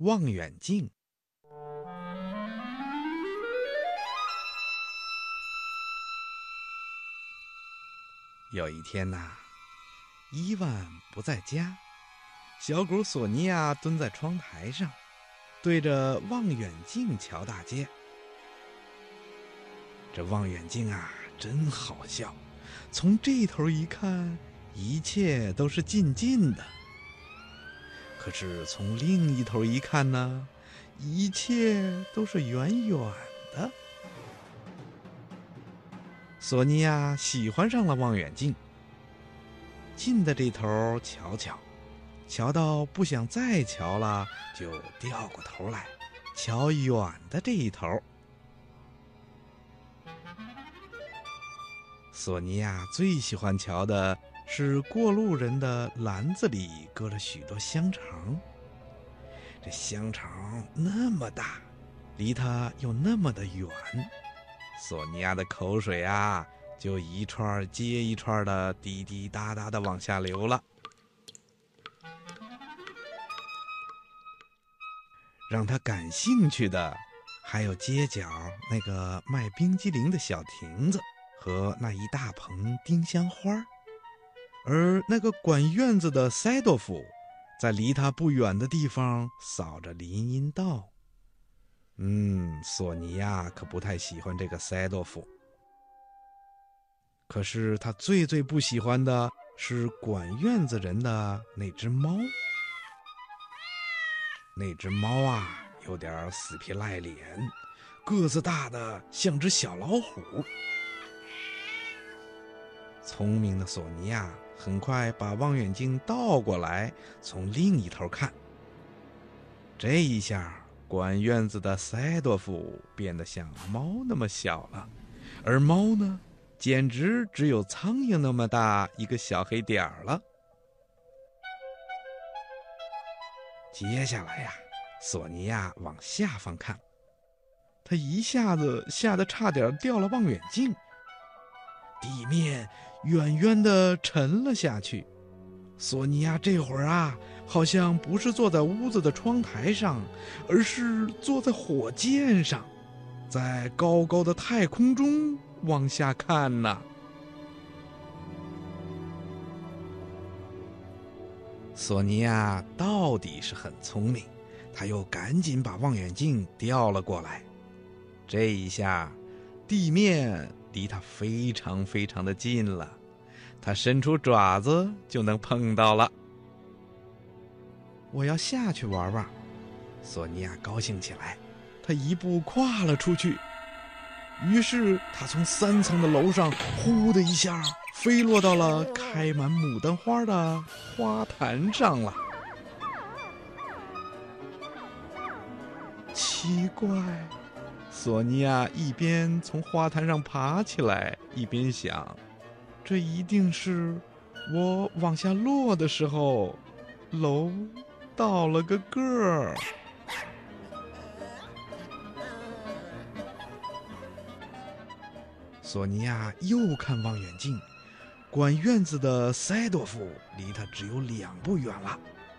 望远镜。有一天呐，伊万不在家，小狗索尼娅蹲在窗台上，对着望远镜瞧大街。这望远镜啊，真好笑！从这头一看，一切都是近近的；可是从另一头一看呢，一切都是远远的。索尼娅喜欢上了望远镜，近的这头瞧瞧，瞧到不想再瞧了，就掉过头来瞧远的这一头。索尼娅最喜欢瞧的是过路人的篮子里搁了许多香肠。这香肠那么大，离他又那么的远，索尼娅的口水啊，就一串接一串的滴滴答答的往下流了。让他感兴趣的，还有街角那个卖冰激凌的小亭子。和那一大盆丁香花而那个管院子的塞多夫，在离他不远的地方扫着林荫道。嗯，索尼娅可不太喜欢这个塞多夫。可是他最最不喜欢的是管院子人的那只猫。那只猫啊，有点死皮赖脸，个子大的像只小老虎。聪明的索尼娅很快把望远镜倒过来，从另一头看。这一下，管院子的塞多夫变得像猫那么小了，而猫呢，简直只有苍蝇那么大一个小黑点儿了。接下来呀，索尼娅往下方看，她一下子吓得差点掉了望远镜。地面远远的沉了下去。索尼娅这会儿啊，好像不是坐在屋子的窗台上，而是坐在火箭上，在高高的太空中往下看呢。索尼娅到底是很聪明，她又赶紧把望远镜调了过来。这一下，地面。离它非常非常的近了，它伸出爪子就能碰到了。我要下去玩玩，索尼娅高兴起来，她一步跨了出去。于是她从三层的楼上，呼的一下飞落到了开满牡丹花的花坛上了。奇怪。索尼娅一边从花坛上爬起来，一边想：“这一定是我往下落的时候，楼倒了个个儿。”索尼娅又看望远镜，管院子的塞多夫离他只有两步远了，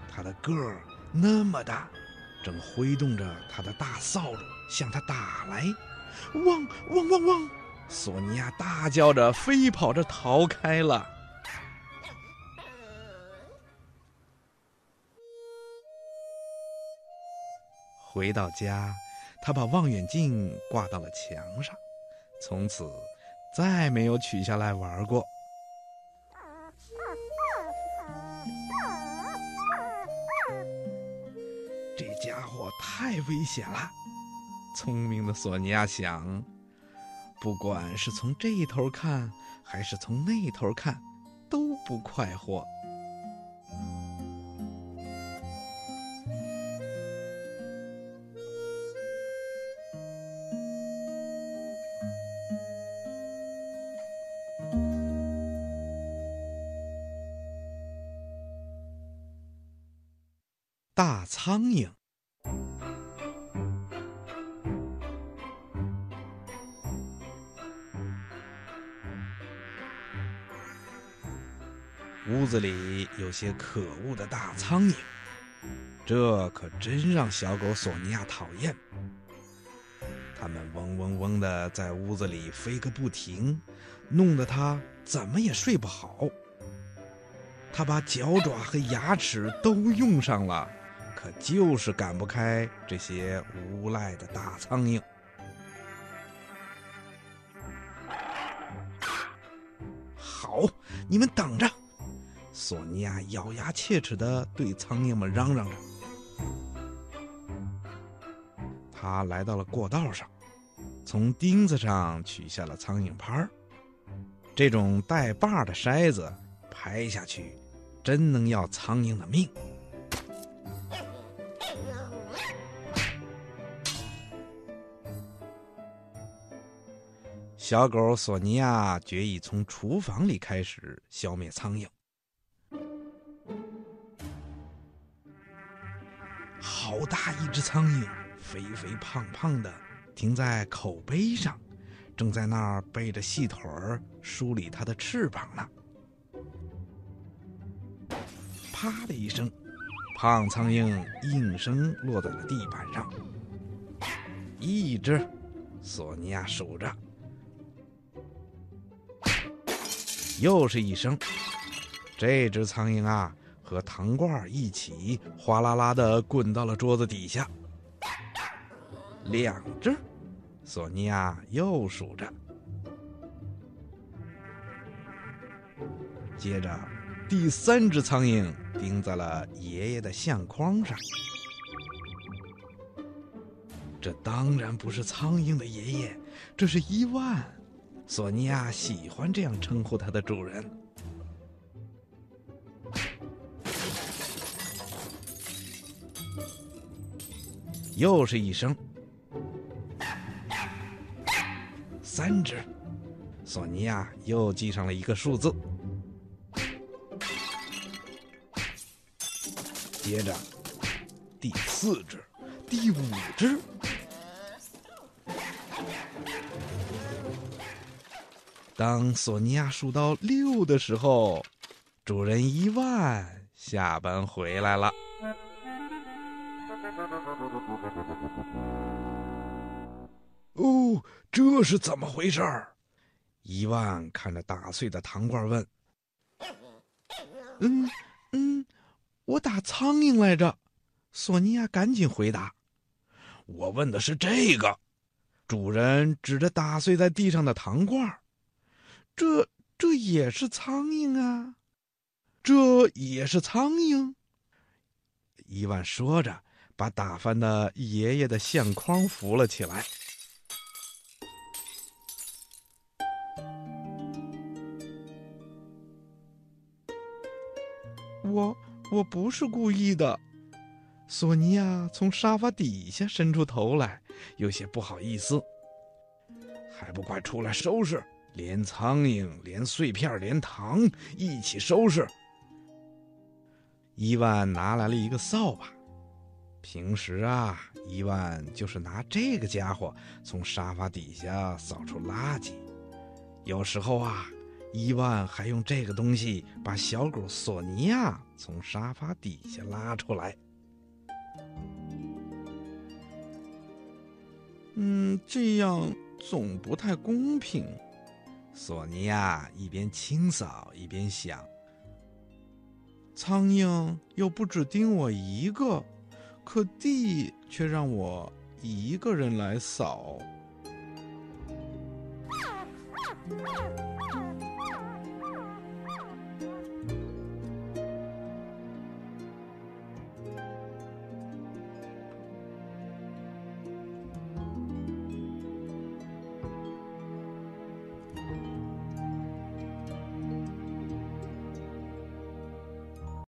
他的个儿那么大。正挥动着他的大扫帚向他打来，汪汪汪汪！索尼娅大叫着飞跑着逃开了。回到家，他把望远镜挂到了墙上，从此再没有取下来玩过。这家伙太危险了！聪明的索尼娅想，不管是从这头看，还是从那头看，都不快活。大苍蝇。屋子里有些可恶的大苍蝇，这可真让小狗索尼娅讨厌。它们嗡嗡嗡的在屋子里飞个不停，弄得它怎么也睡不好。它把脚爪和牙齿都用上了，可就是赶不开这些无赖的大苍蝇。好，你们等着！索尼娅咬牙切齿地对苍蝇们嚷嚷着。他来到了过道上，从钉子上取下了苍蝇拍儿。这种带把的筛子拍下去，真能要苍蝇的命。小狗索尼娅决意从厨房里开始消灭苍蝇。好大一只苍蝇，肥肥胖胖的，停在口碑上，正在那儿背着细腿儿梳理它的翅膀呢。啪的一声，胖苍蝇应声落在了地板上。一只，索尼娅数着。又是一声，这只苍蝇啊，和糖罐一起哗啦啦的滚到了桌子底下。两只，索尼娅又数着。接着，第三只苍蝇钉在了爷爷的相框上。这当然不是苍蝇的爷爷，这是伊万。索尼娅喜欢这样称呼它的主人。又是一声，三只，索尼娅又记上了一个数字。接着，第四只，第五只。当索尼娅数到六的时候，主人伊万下班回来了。这是怎么回事儿？伊万看着打碎的糖罐问：“嗯嗯，我打苍蝇来着。”索尼娅赶紧回答：“我问的是这个。”主人指着打碎在地上的糖罐。这这也是苍蝇啊，这也是苍蝇。伊万说着，把打翻的爷爷的相框扶了起来。我不是故意的。索尼娅从沙发底下伸出头来，有些不好意思。还不快出来收拾！连苍蝇、连碎片、连糖一起收拾。伊万拿来了一个扫把，平时啊，伊万就是拿这个家伙从沙发底下扫出垃圾。有时候啊，伊万还用这个东西把小狗索尼娅从沙发底下拉出来。嗯，这样总不太公平。索尼娅一边清扫一边想：“苍蝇又不只叮我一个，可地却让我一个人来扫。”